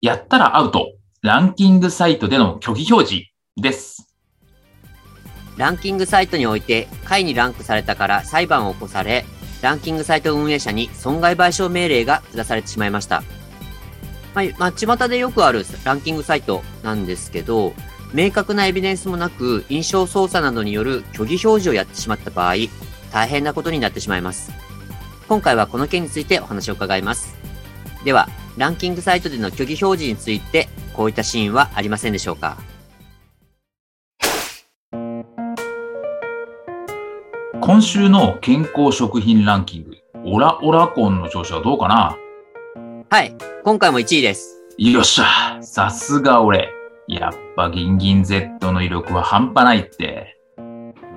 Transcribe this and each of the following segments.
やったらアウトランキングサイトでの虚偽表示ですランキングサイトにおいて下位にランクされたから裁判を起こされランキングサイト運営者に損害賠償命令が下されてしまいましたまあ、ま、でよくあるランキングサイトなんですけど、明確なエビデンスもなく、印象操作などによる虚偽表示をやってしまった場合、大変なことになってしまいます。今回はこの件についてお話を伺います。では、ランキングサイトでの虚偽表示について、こういったシーンはありませんでしょうか？今週の健康食品ランキング、オラオラコンの調子はどうかな？はい。今回も1位です。よっしゃ。さすが俺。やっぱギンギン Z の威力は半端ないって。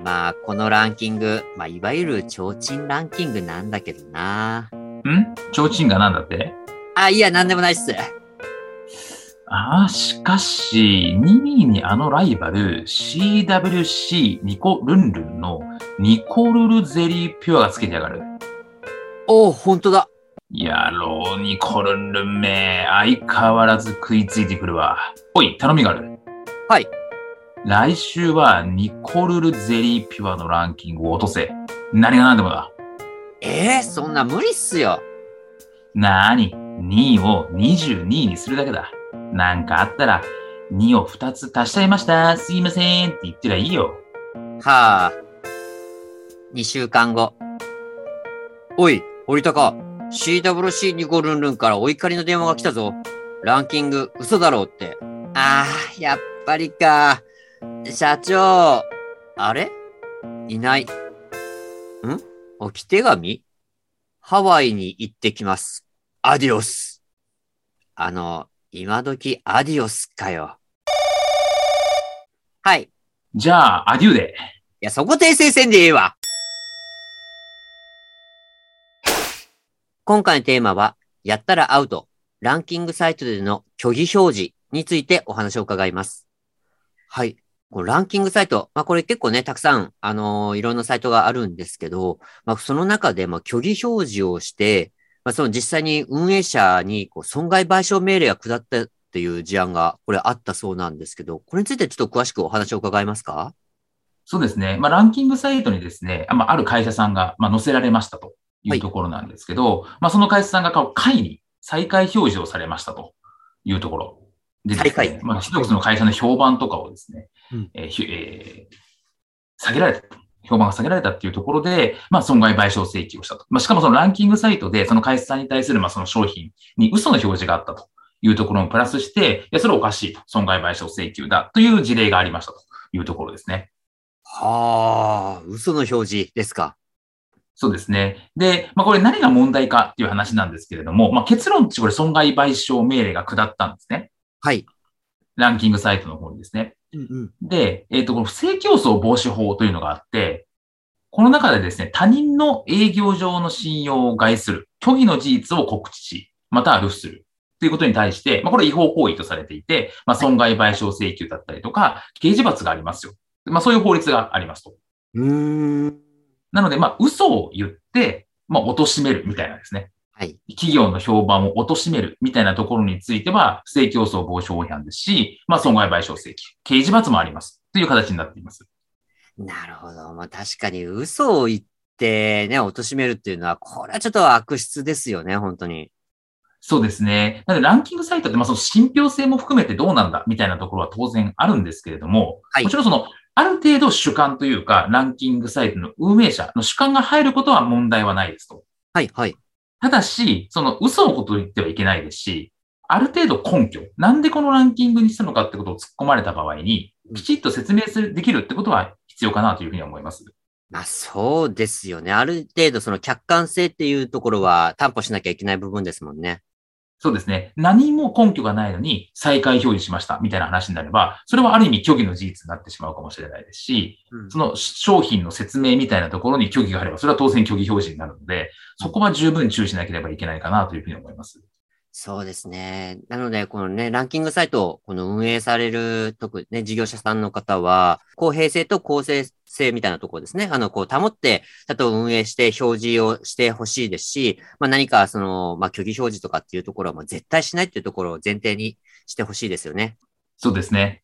まあ、このランキング、まあ、いわゆる提灯ランキングなんだけどな。ん？提灯がなんだって？あ、いや、なんでもないっす。ああ、しかし、2位にあのライバル、CWC ニコルンルンのニコルルゼリーピュアがつけてやがる。おお、ほんとだ。やろうにコルンルンめ、相変わらず食いついてくるわ。おい、頼みがある。はい。来週はニコルルゼリーピュアのランキングを落とせ。何が何でもだ。ええー、そんな無理っすよ。なーに、2位を22位にするだけだ。なんかあったら、2を2つ足しちゃいました。すいませんって言ってりゃいいよ。はあ。2週間後。おい、堀高。CWC ニコルンルンからお怒りの電話が来たぞ。ランキング嘘だろうって。ああ、やっぱりか。社長。あれ？いない。ん？置き手紙ハワイに行ってきます。アディオス。あの、今時アディオスかよ。はい。じゃあ、アデューで。いや、そこ訂正せんでええわ。今回のテーマは、やったらアウト、ランキングサイトでの虚偽表示についてお話を伺います。はい。このランキングサイト、まあこれ結構ね、たくさん、あのー、いろんなサイトがあるんですけど、まあその中で、まあ虚偽表示をして、まあその実際に運営者にこう損害賠償命令が下ったっていう事案が、これあったそうなんですけど、これについてちょっと詳しくお話を伺えますか？そうですね。まあランキングサイトにですね、まあある会社さんが、まあ載せられましたと。いうところなんですけど、はい、まあその会社さんが会に再開表示をされましたというところで、ね、再開まあ一つの会社の評判とかをですね、うん、えーえー、下げられたと。評判が下げられたっていうところで、まあ、損害賠償請求をしたと。まあ、しかもそのランキングサイトで、その会社さんに対する、まあ、その商品に嘘の表示があったというところもプラスして、いや、それおかしいと。損害賠償請求だという事例がありましたというところですね。はあ、嘘の表示ですか。そうですね。で、まあ、これ何が問題かっていう話なんですけれども、まあ、結論値これ損害賠償命令が下ったんですね。はい。ランキングサイトの方にですね。うんうん、で、えっ、ー、と、この不正競争防止法というのがあって、この中でですね、他人の営業上の信用を害する、虚偽の事実を告知し、または付する。ということに対して、まあ、これ違法行為とされていて、まあ、損害賠償請求だったりとか、刑事罰がありますよ。まあ、そういう法律がありますと。うん。なので、まあ、嘘を言って、まあ、貶めるみたいなですね。はい。企業の評判を貶めるみたいなところについては、不正競争防止法違反ですし、まあ、損害賠償請求、刑事罰もあります。という形になっています。なるほど。まあ、確かに嘘を言ってね、貶めるっていうのは、これはちょっと悪質ですよね、本当に。そうですね。なので、ランキングサイトって、まあ、その信憑性も含めてどうなんだみたいなところは当然あるんですけれども、はい、もちろんそのある程度主観というか、ランキングサイトの運営者の主観が入ることは問題はないですと。はい、はい。ただし、その嘘のことを言ってはいけないですし、ある程度根拠、なんでこのランキングにしたのかってことを突っ込まれた場合に、きちっと説明する、できるってことは必要かなというふうに思います。まあそうですよね。ある程度その客観性っていうところは担保しなきゃいけない部分ですもんね。そうですね。何も根拠がないのに再開表示しましたみたいな話になれば、それはある意味虚偽の事実になってしまうかもしれないですし、うんその商品の説明みたいなところに虚偽があれば、それは当然虚偽表示になるので、そこは十分注意しなければいけないかなというふうに思います。そうですね。なので、このね、ランキングサイトをこの運営される、特にね、事業者さんの方は、公平性と公正性みたいなところですね。あの、こう、保って、ちゃんと運営して表示をしてほしいですし、まあ何か、その、まあ虚偽表示とかっていうところは、もう絶対しないっていうところを前提にしてほしいですよね。そうですね。